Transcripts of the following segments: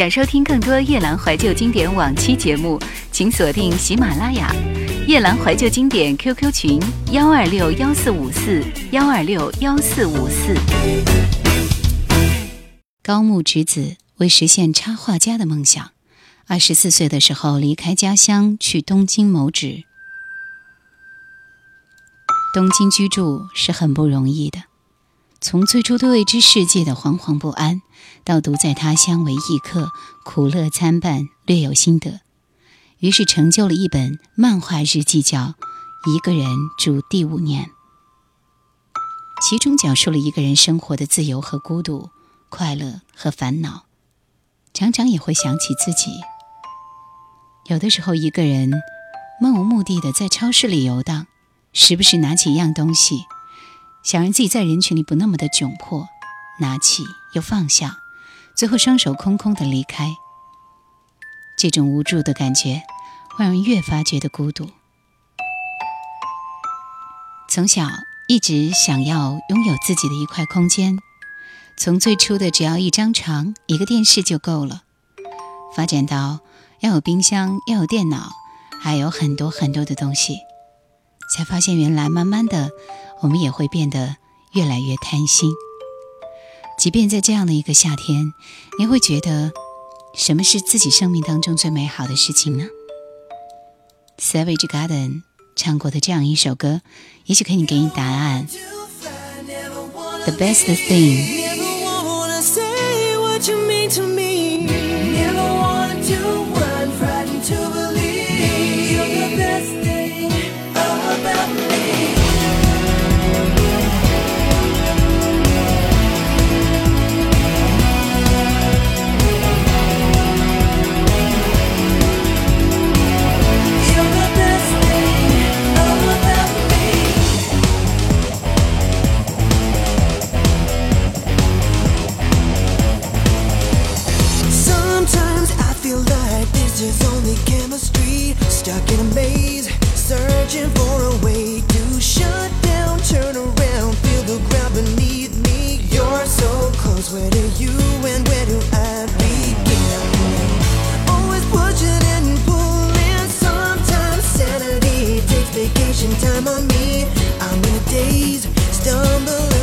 想收听更多夜兰怀旧经典往期节目，请锁定喜马拉雅夜兰怀旧经典 QQ 群幺二六幺四五四幺二六幺四五四。高木直子为实现插画家的梦想，二十四岁的时候离开家乡去东京谋职。东京居住是很不容易的。从最初对未知世界的惶惶不安，到独在他乡为异客，苦乐参半，略有心得。于是成就了一本漫画日记，叫《一个人住第五年》。其中讲述了一个人生活的自由和孤独，快乐和烦恼，常常也会想起自己。有的时候，一个人漫无目的的在超市里游荡，时不时拿起一样东西。想让自己在人群里不那么的窘迫，拿起又放下，最后双手空空的离开。这种无助的感觉，会让人越发觉得孤独。从小一直想要拥有自己的一块空间，从最初的只要一张床、一个电视就够了，发展到要有冰箱、要有电脑，还有很多很多的东西，才发现原来慢慢的。我们也会变得越来越贪心，即便在这样的一个夏天，你会觉得什么是自己生命当中最美好的事情呢？Savage Garden 唱过的这样一首歌，也许可以给你答案。The best thing。Stuck in a maze, searching for a way to shut down, turn around, feel the ground beneath me. You're so close, where do you and where do I begin? Always pushing and pulling, sometimes sanity takes vacation time on me. I'm in a daze, stumbling.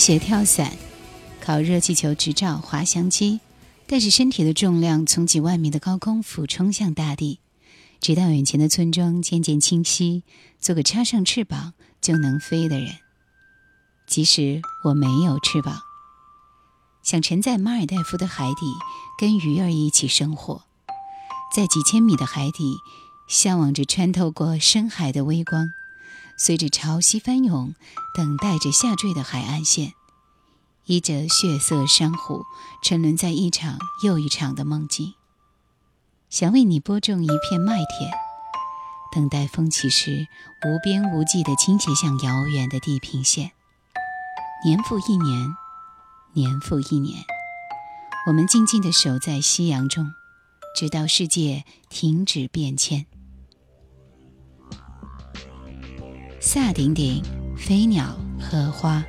学跳伞，考热气球执照，滑翔机，带着身体的重量从几万米的高空俯冲向大地，直到眼前的村庄渐渐清晰，做个插上翅膀就能飞的人。即使我没有翅膀，想沉在马尔代夫的海底，跟鱼儿一起生活，在几千米的海底，向往着穿透过深海的微光，随着潮汐翻涌，等待着下坠的海岸线，依着血色珊瑚，沉沦在一场又一场的梦境。想为你播种一片麦田，等待风起时，无边无际的倾斜向遥远的地平线。年复一年，年复一年，我们静静地守在夕阳中，直到世界停止变迁。夏顶顶，飞鸟荷花。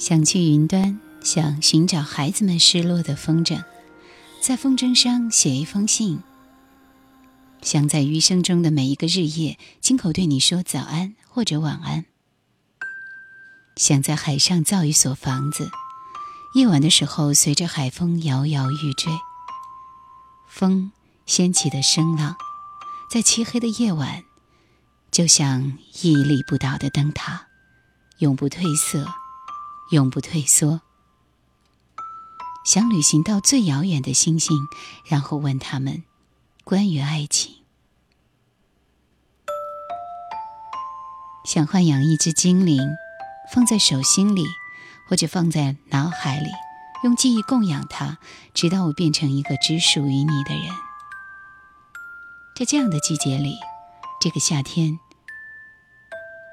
想去云端，想寻找孩子们失落的风筝，在风筝上写一封信。想在余生中的每一个日夜，亲口对你说早安或者晚安。想在海上造一所房子，夜晚的时候随着海风摇摇欲坠。风掀起的声浪，在漆黑的夜晚，就像屹立不倒的灯塔，永不褪色，永不退缩。想旅行到最遥远的星星，然后问他们关于爱情。想豢养一只精灵，放在手心里，或者放在脑海里，用记忆供养它，直到我变成一个只属于你的人。在这样的季节里，这个夏天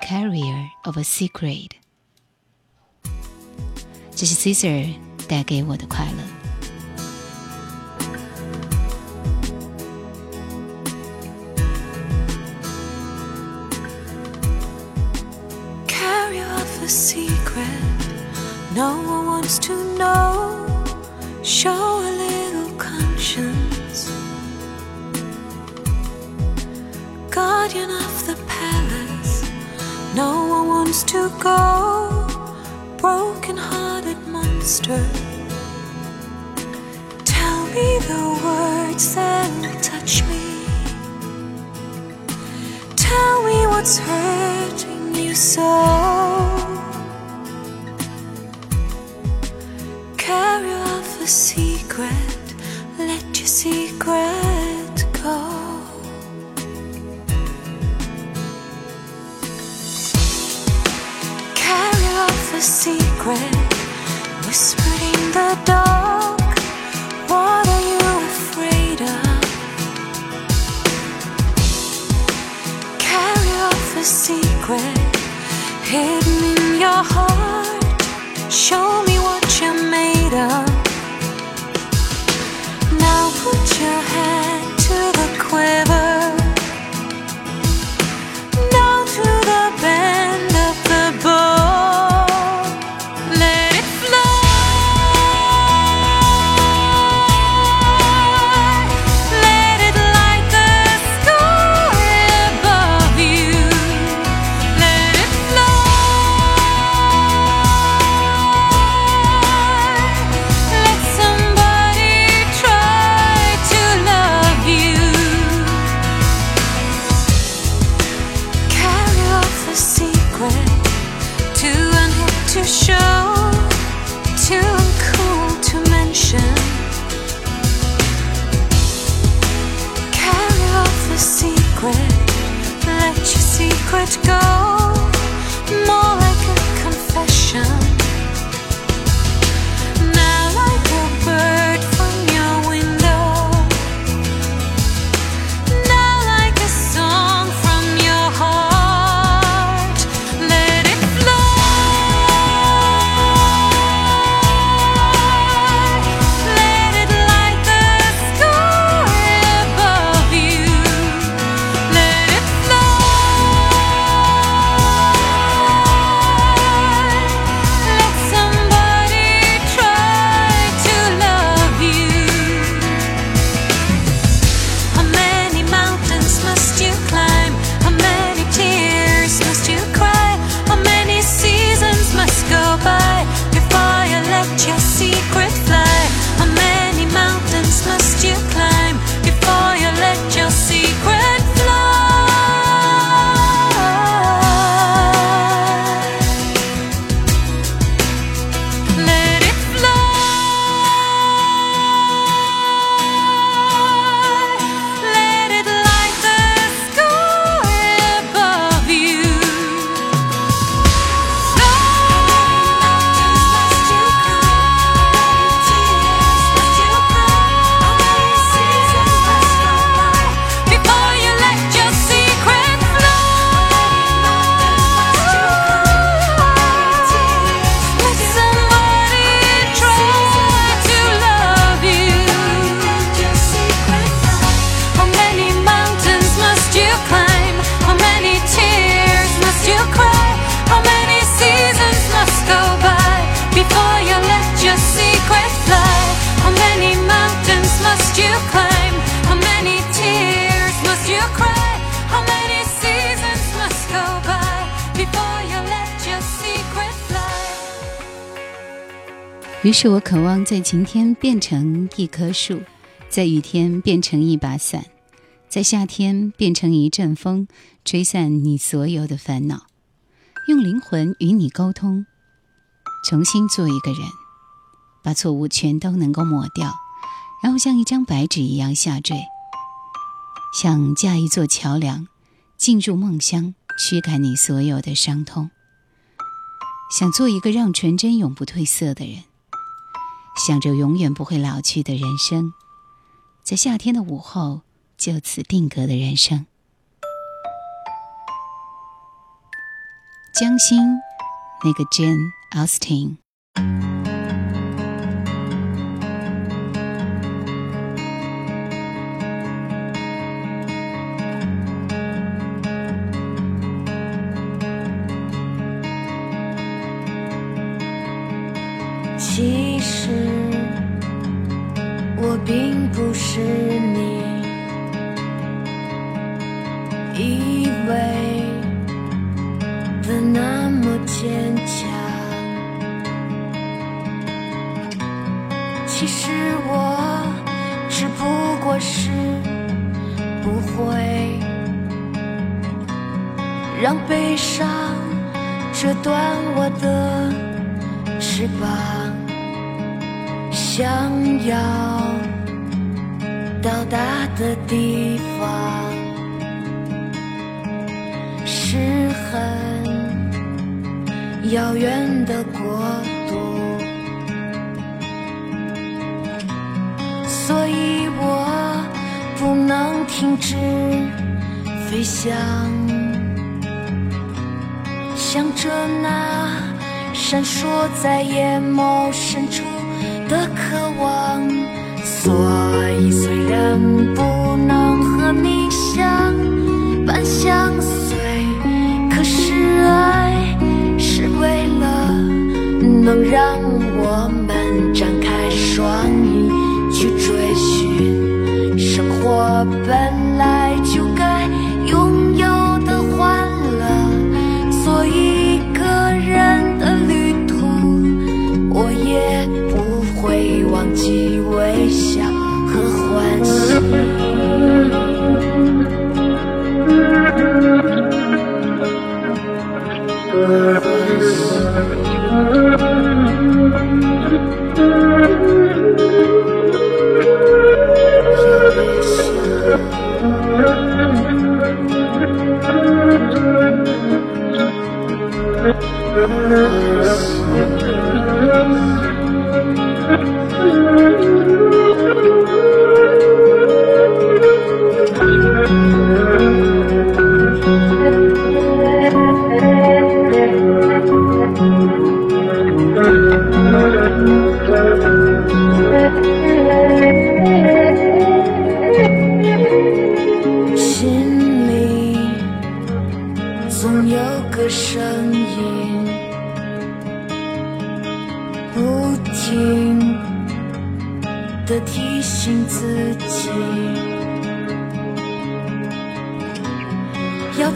，Carrier of a Secret，这是 Caesar 带给我的快乐。a secret no one wants to know. Show a little conscience. Guardian of the palace, no one wants to go. Broken monster. Tell me the words that touch me. Tell me what's hurting you so. Carry off a secret, let your secret go. Carry off a secret, in the dark. What are you afraid of? Carry off a secret, hidden in your heart. Show me what you're made of. 于是我渴望在晴天变成一棵树，在雨天变成一把伞，在夏天变成一阵风，吹散你所有的烦恼，用灵魂与你沟通，重新做一个人，把错误全都能够抹掉，然后像一张白纸一样下坠，想架一座桥梁，进入梦乡，驱赶你所有的伤痛。想做一个让纯真永不褪色的人，想着永远不会老去的人生，在夏天的午后。就此定格的人生。江心，那个 Jane Austen。并不是你。以为的那么坚强，其实我只不过是不会让悲伤折断我的翅膀，想要到达的地方。是很遥远的国度，所以我不能停止飞翔，向着那闪烁在眼眸深处的渴望。所以虽然不能和你相伴相随。可是爱是为了能让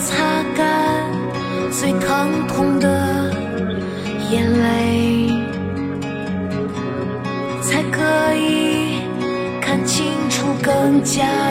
擦干最疼痛的眼泪，才可以看清楚更加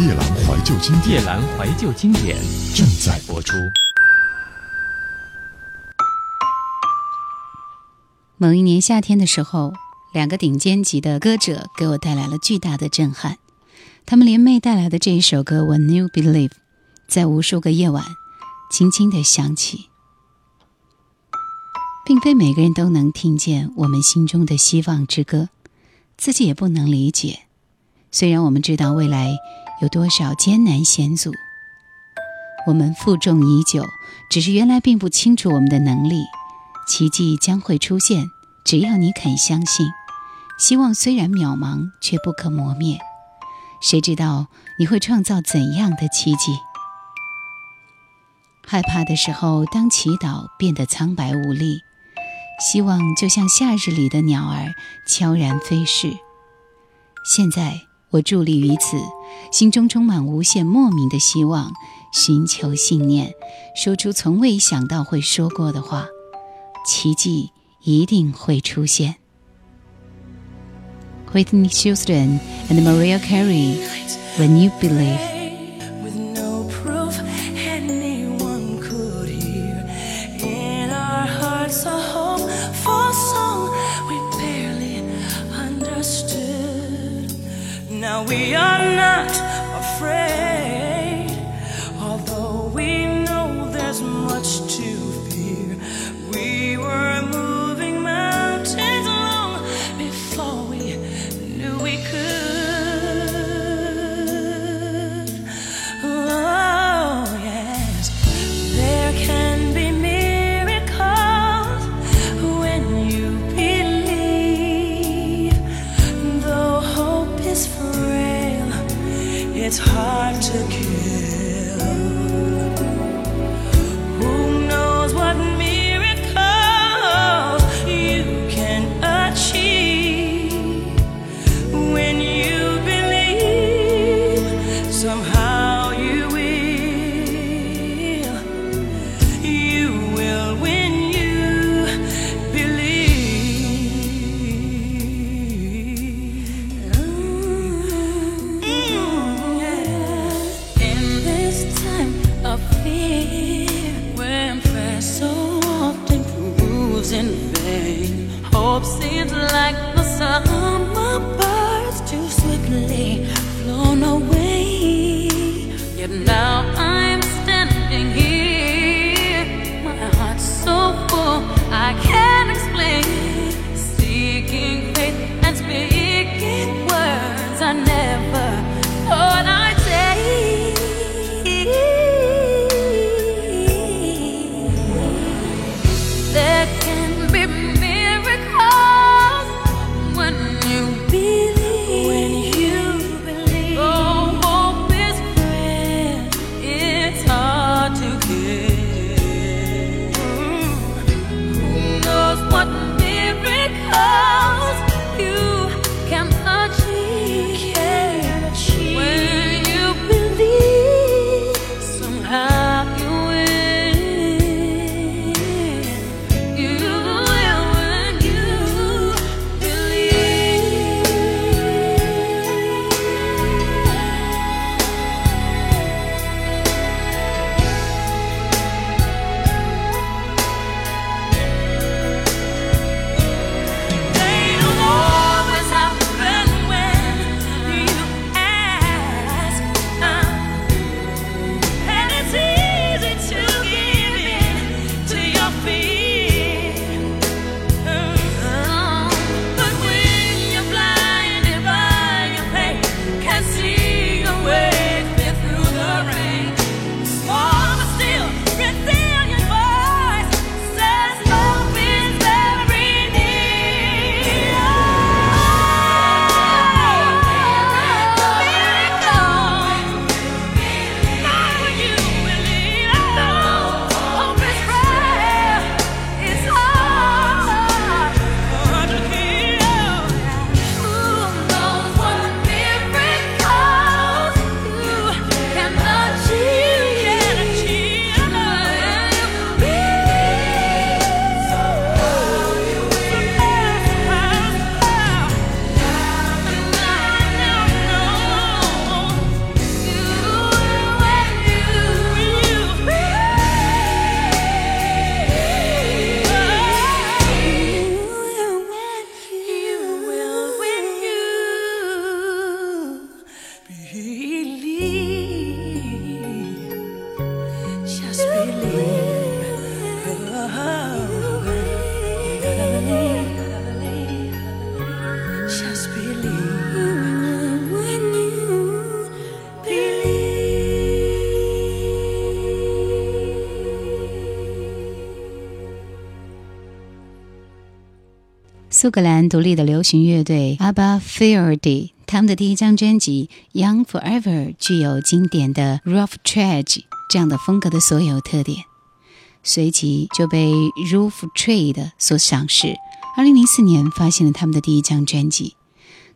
夜阑怀旧经典夜阑怀旧经典正在播出。某一年夏天的时候，两个顶尖级的歌者给我带来了巨大的震撼。他们联袂带来的这一首歌《When You Believe》，在无数个夜晚轻轻地响起。并非每个人都能听见我们心中的希望之歌，自己也不能理解。虽然我们知道未来有多少艰难险阻，我们负重已久，只是原来并不清楚我们的能力。奇迹将会出现，只要你肯相信。希望虽然渺茫，却不可磨灭。谁知道你会创造怎样的奇迹？害怕的时候，当祈祷变得苍白无力，希望就像夏日里的鸟儿悄然飞逝。现在。我伫立于此，心中充满无限莫名的希望，寻求信念，说出从未想到会说过的话，奇迹一定会出现。Whitney Houston and Mariah Carey, When You Believe. We are not afraid, 苏格兰独立的流行乐队 ABBA f i e r d y 他们的第一张专辑《Young Forever》具有经典的 rough trage 这样的风格的所有特点，随即就被 Roof Trade 所赏识。二零零四年发行了他们的第一张专辑，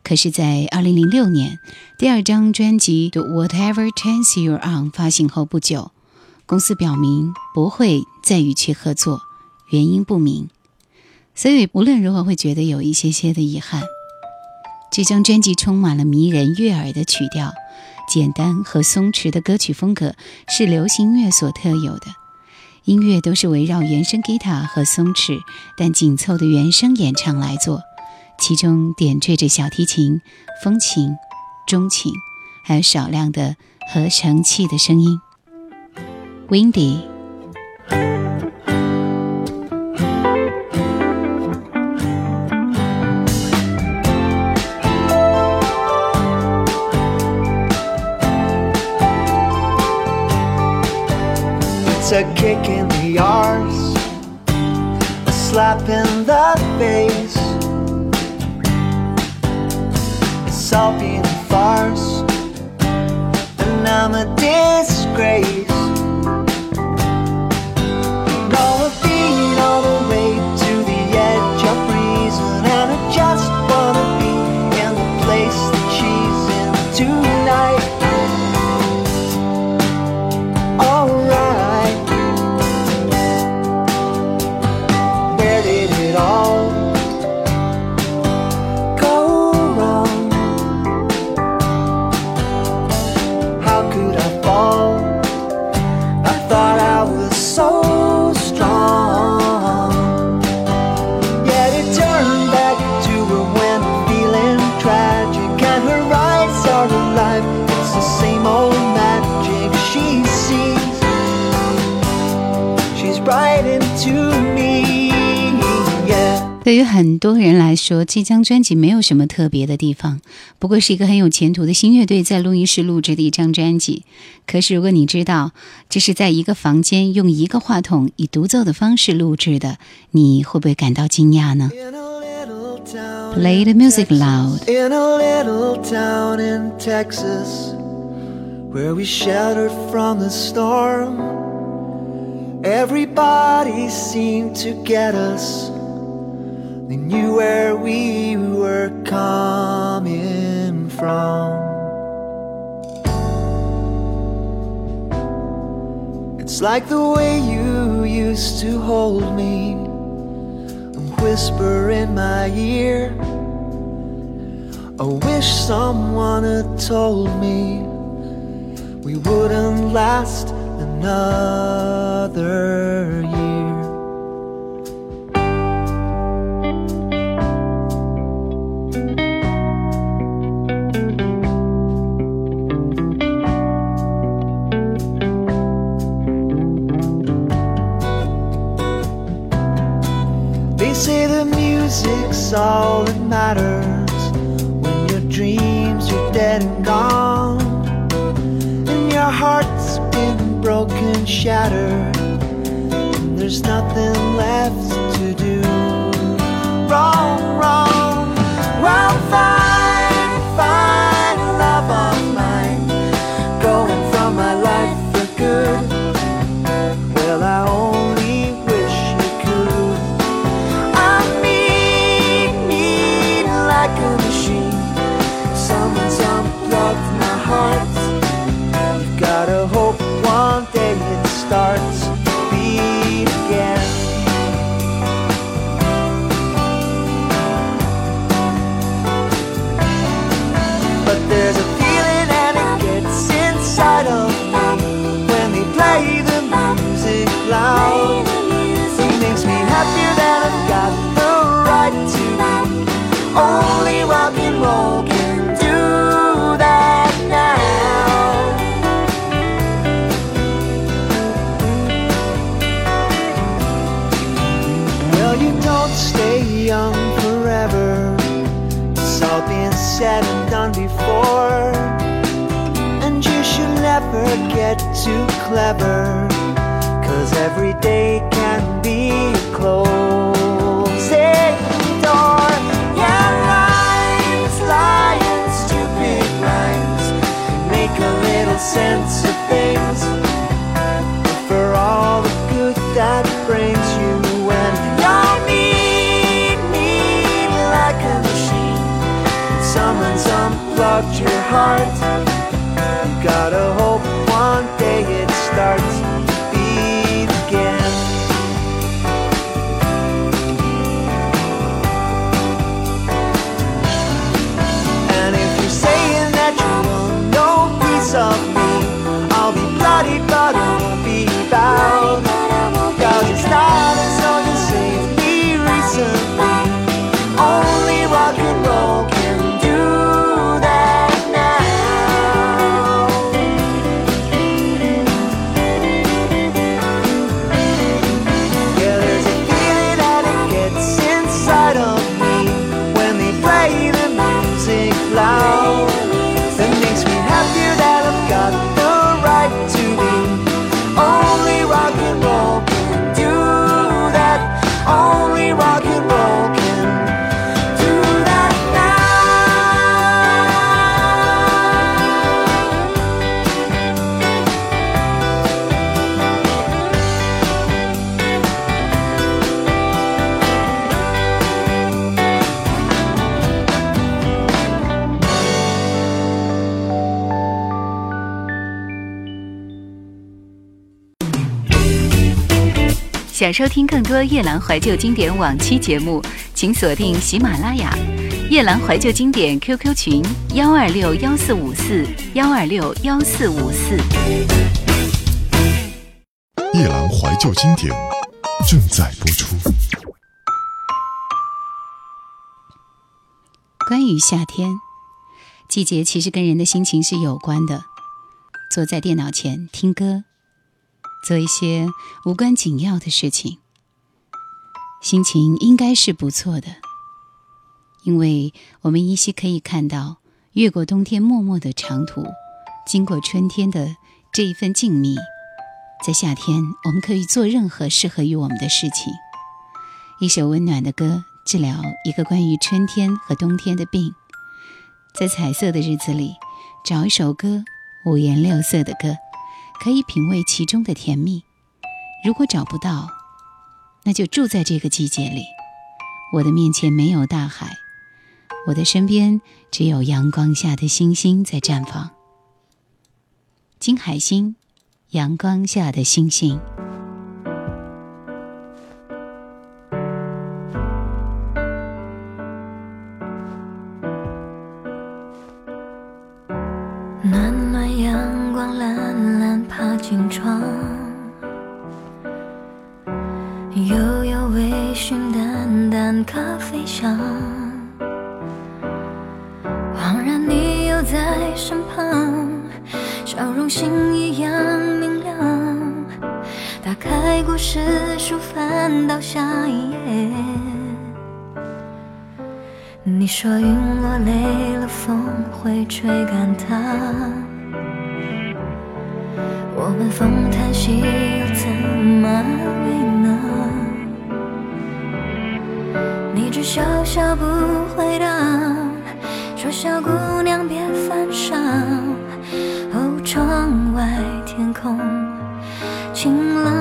可是，在二零零六年第二张专辑《The Whatever Turns You On》发行后不久，公司表明不会再与其合作，原因不明。所以无论如何会觉得有一些些的遗憾。这张专辑充满了迷人悦耳的曲调，简单和松弛的歌曲风格是流行音乐所特有的。音乐都是围绕原声吉他和松弛但紧凑的原声演唱来做，其中点缀着小提琴、风琴、钟琴，还有少量的合成器的声音。Windy。A kick in the arse, a slap in the face, 对很多人来说，这张专辑没有什么特别的地方，不过是一个很有前途的新乐队在录音室录制的一张专辑。可是，如果你知道这是在一个房间用一个话筒以独奏的方式录制的，你会不会感到惊讶呢 town？Play the music loud. in a little town in Texas where we sheltered from the storm. Everybody seemed to get us. They knew where we were coming from. It's like the way you used to hold me whisper in my ear. I wish someone had told me we wouldn't last another year. All that matters. When your dreams are dead and gone, and your heart's been broken, shattered, and there's nothing left never get too clever. Cause every day can be closing door. Yeah, lines, lying, stupid lines. Make a little sense of things. For all the good that brings you when you're mean, mean like a machine. Someone's unplugged your heart. Gotta hope 想收听更多夜兰怀旧经典往期节目，请锁定喜马拉雅夜兰怀旧经典 QQ 群幺二六幺四五四幺二六幺四五四。夜兰怀旧经典正在播出。关于夏天，季节其实跟人的心情是有关的。坐在电脑前听歌，做一些无关紧要的事情，心情应该是不错的。因为我们依稀可以看到，越过冬天默默的长途，经过春天的这一份静谧，在夏天我们可以做任何适合于我们的事情。一首温暖的歌，治疗一个关于春天和冬天的病。在彩色的日子里，找一首歌，五颜六色的歌，可以品味其中的甜蜜。如果找不到，那就住在这个季节里。我的面前没有大海，我的身边只有阳光下的星星在绽放。金海心，阳光下的星星。你说云落累了，风会吹干它。我们风叹息，又怎么安慰呢？你只笑笑不回答，说小姑娘别犯傻。哦，窗外天空晴朗，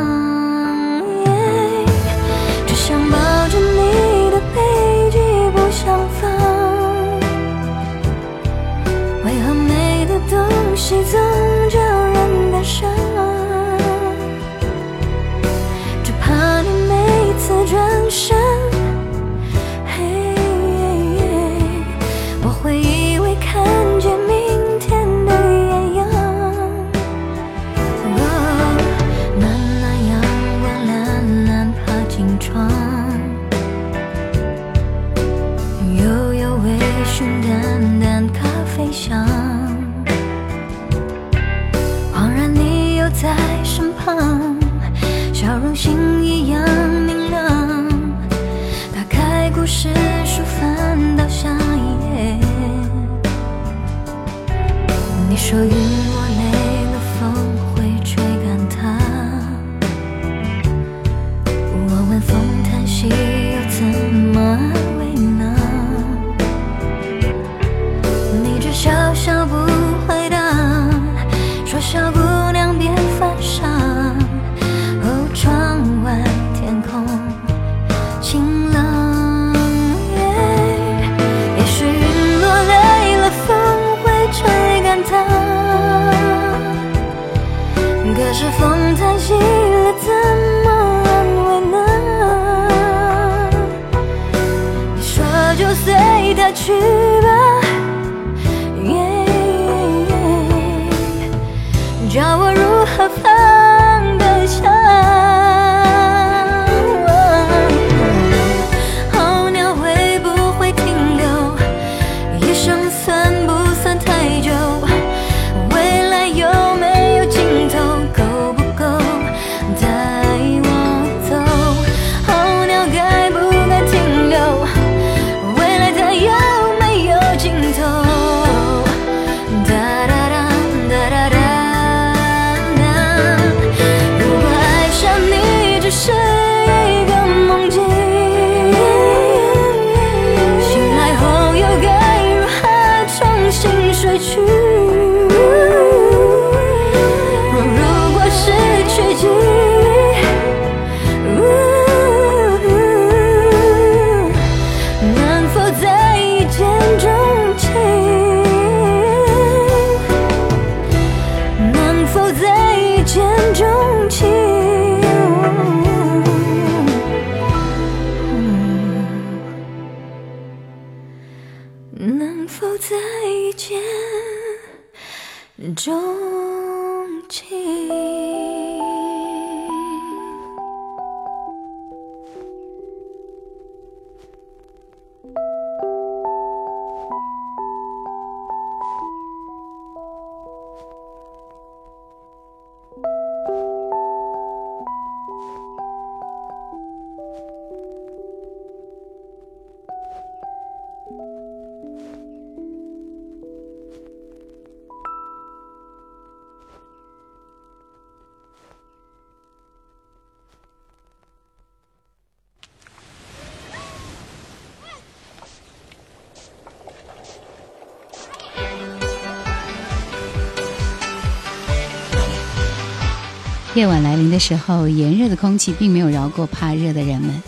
夜晚来临的时候，炎热的空气并没有饶过怕热的人们，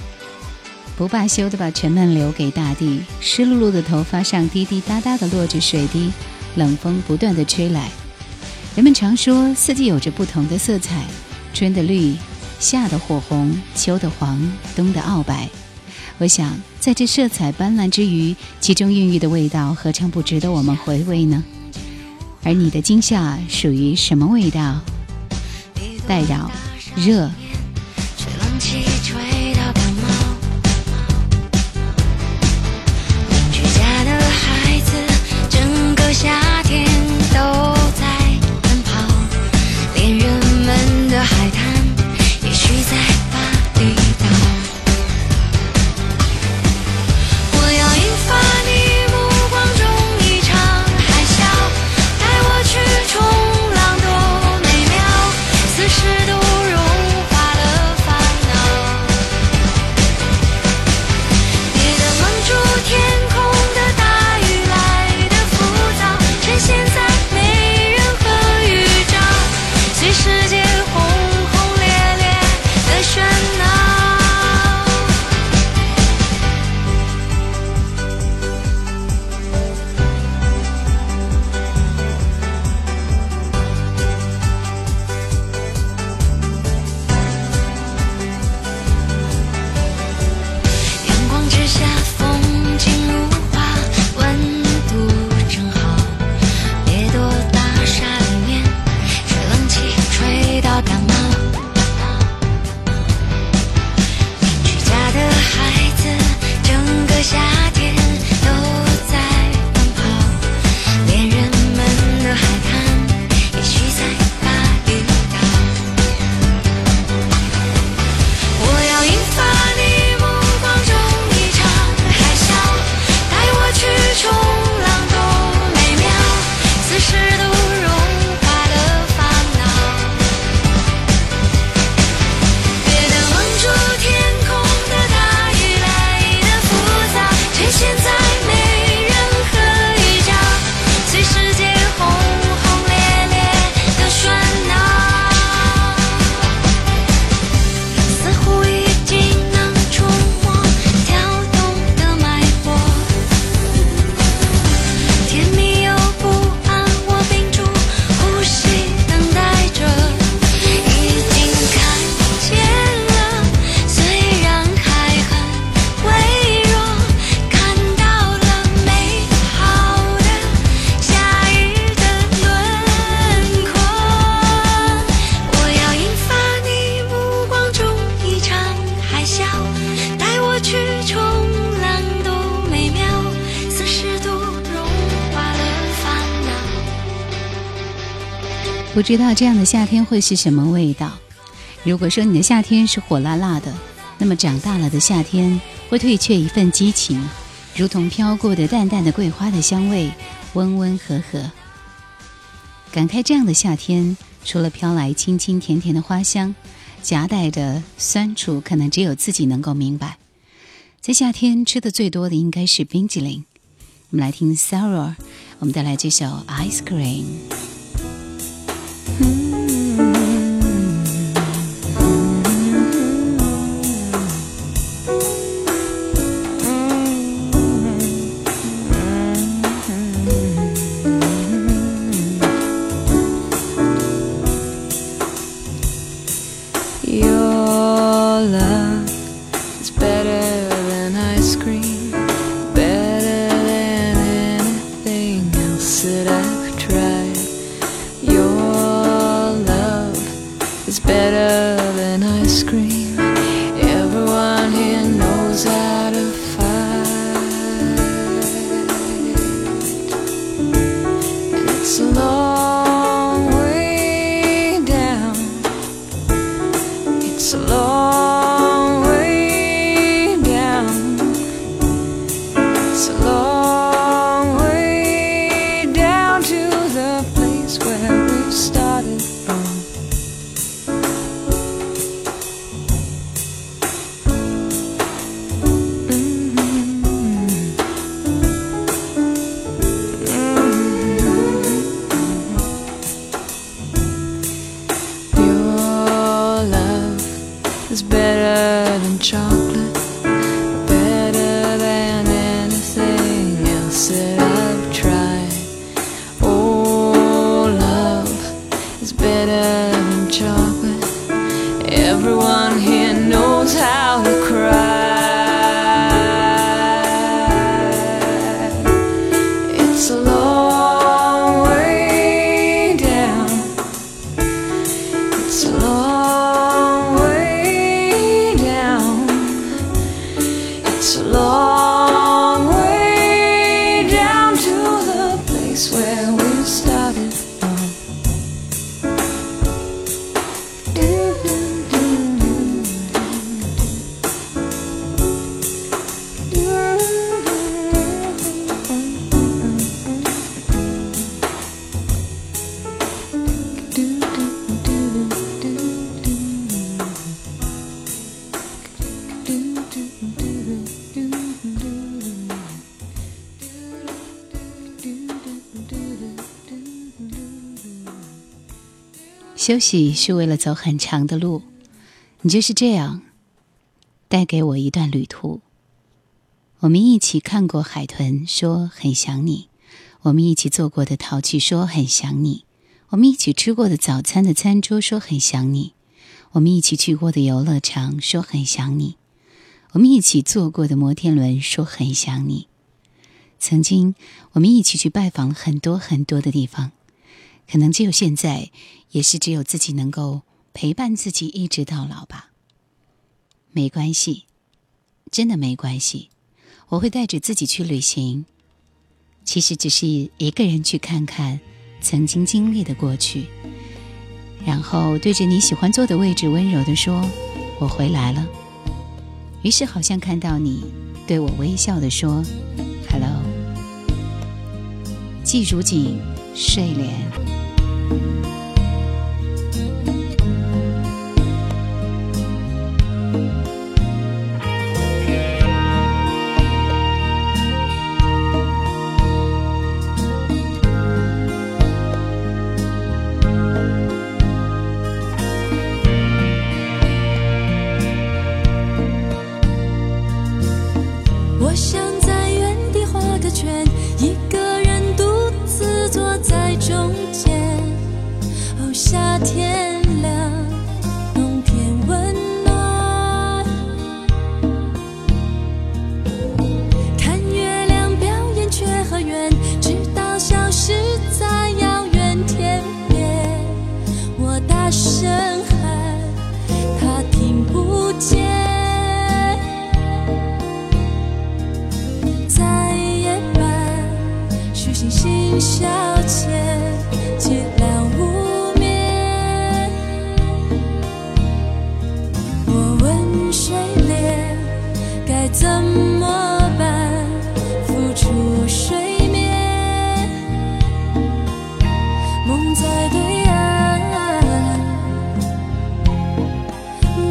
不罢休地把沉闷留给大地。湿漉漉的头发上滴滴答答地落着水滴，冷风不断地吹来。人们常说，四季有着不同的色彩：春的绿，夏的火红，秋的黄，冬的傲白。我想，在这色彩斑斓之余，其中孕育的味道，何尝不值得我们回味呢？而你的惊吓属于什么味道？代表、热、不知道这样的夏天会是什么味道？如果说你的夏天是火辣辣的，那么长大了的夏天会退却一份激情，如同飘过的淡淡的桂花的香味，温温和和。感慨这样的夏天，除了飘来清清甜甜的花香，夹带着酸楚，可能只有自己能够明白。在夏天吃的最多的应该是冰激凌。我们来听 Sarah，我们带来这首《Ice Cream》。shop. 休息是为了走很长的路，你就是这样带给我一段旅途。我们一起看过海豚，说很想你；我们一起坐过的淘气，说很想你；我们一起吃过的早餐的餐桌，说很想你；我们一起去过的游乐场，说很想你；我们一起坐过的摩天轮，说很想你。曾经，我们一起去拜访了很多很多的地方，可能只有现在，也是只有自己能够陪伴自己一直到老吧。没关系，真的没关系，我会带着自己去旅行。其实只是一个人去看看曾经经历的过去，然后对着你喜欢坐的位置温柔地说：“我回来了。”于是好像看到你对我微笑地说：“Hello。”季如锦睡莲。我梦在对岸，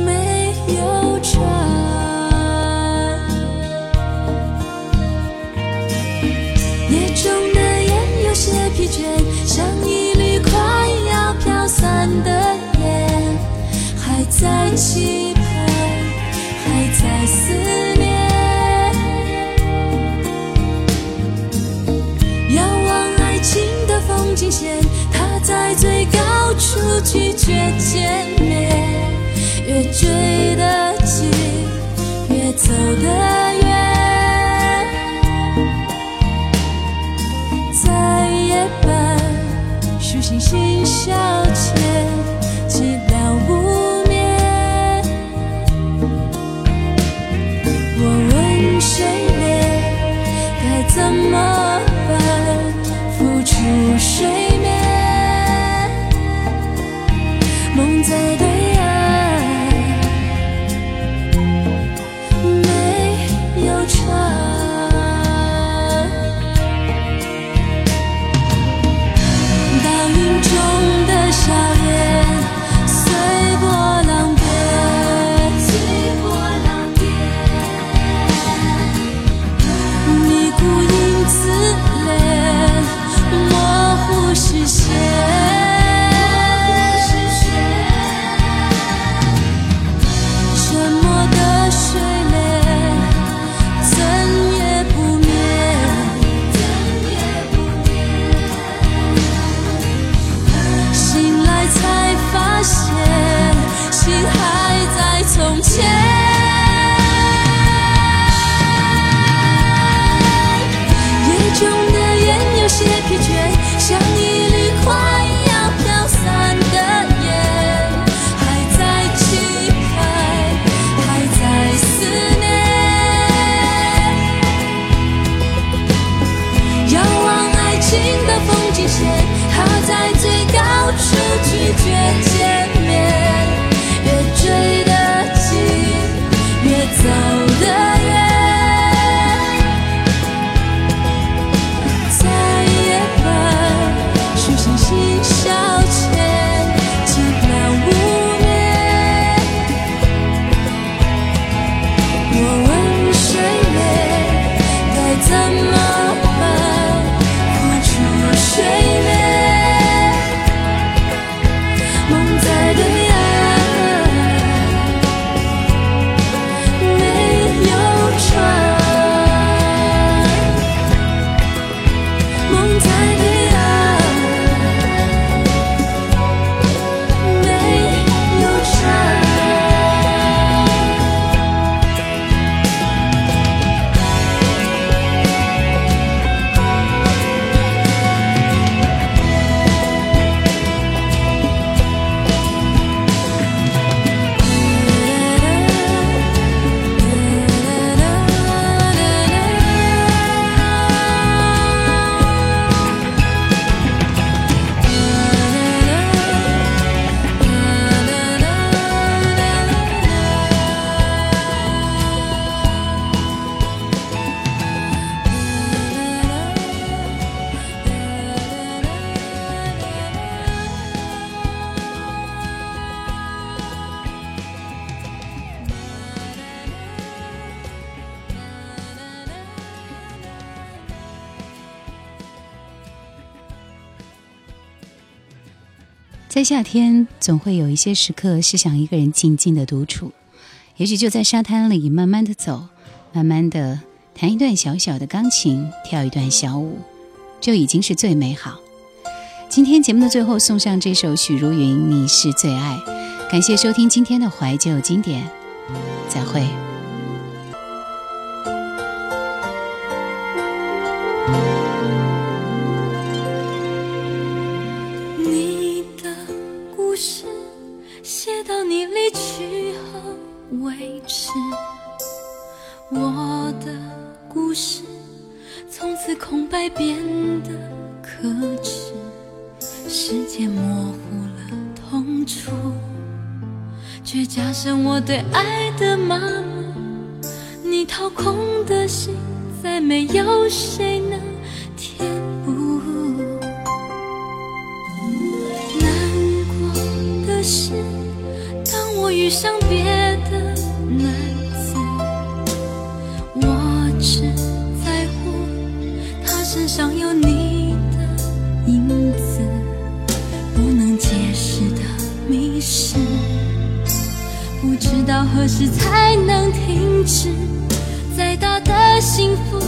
没有船。夜中的烟有些疲倦，像一缕快要飘散的烟，还在期盼，还在思念。遥望爱情的风景线，在最高处拒绝见面，越追得紧，越走得远。在夜半，数星星消在夏天，总会有一些时刻是想一个人静静的独处，也许就在沙滩里慢慢的走，慢慢的弹一段小小的钢琴，跳一段小舞，就已经是最美好。今天节目的最后送上这首许茹芸《你是最爱》，感谢收听今天的怀旧经典，再会。维持，我的故事从此空白变得可耻，时间模糊了痛楚，却加深我对爱的麻木。你掏空的心，再没有谁能填补。难过的是，当我遇上别的男子，我只在乎他身上有你的影子，不能解释的迷失，不知道何时才能停止。再大的幸福，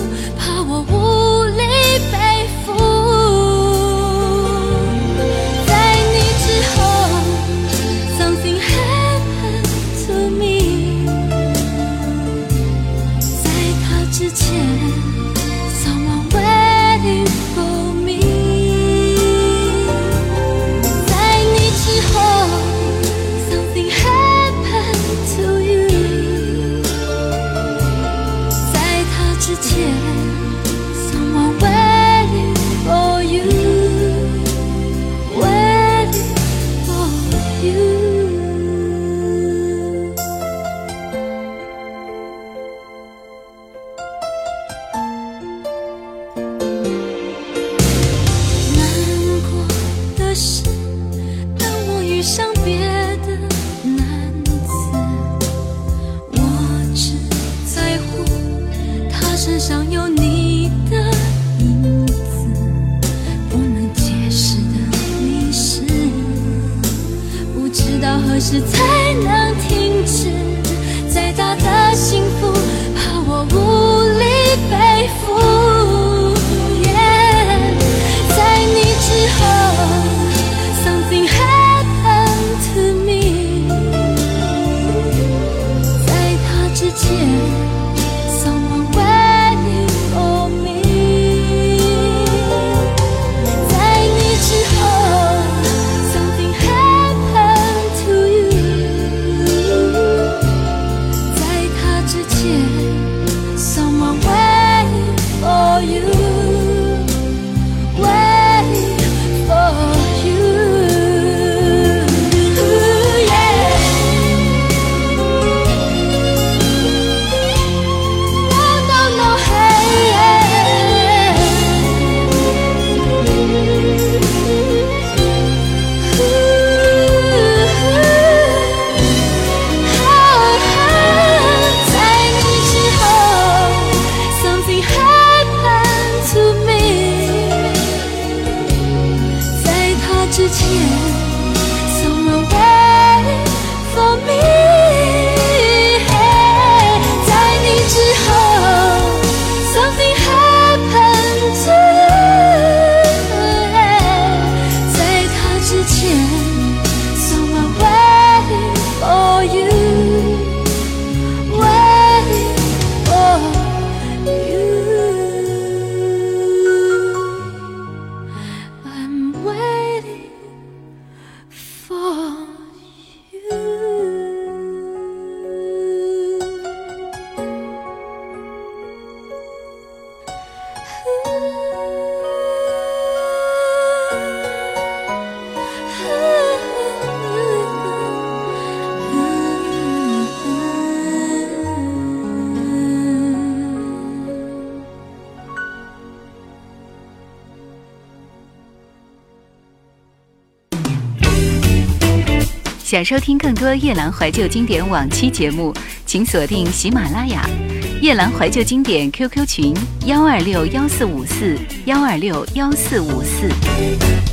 想收听更多夜兰怀旧经典往期节目，请锁定喜马拉雅“夜兰怀旧经典 ”QQ 群：幺二六幺四五四幺二六幺四五四。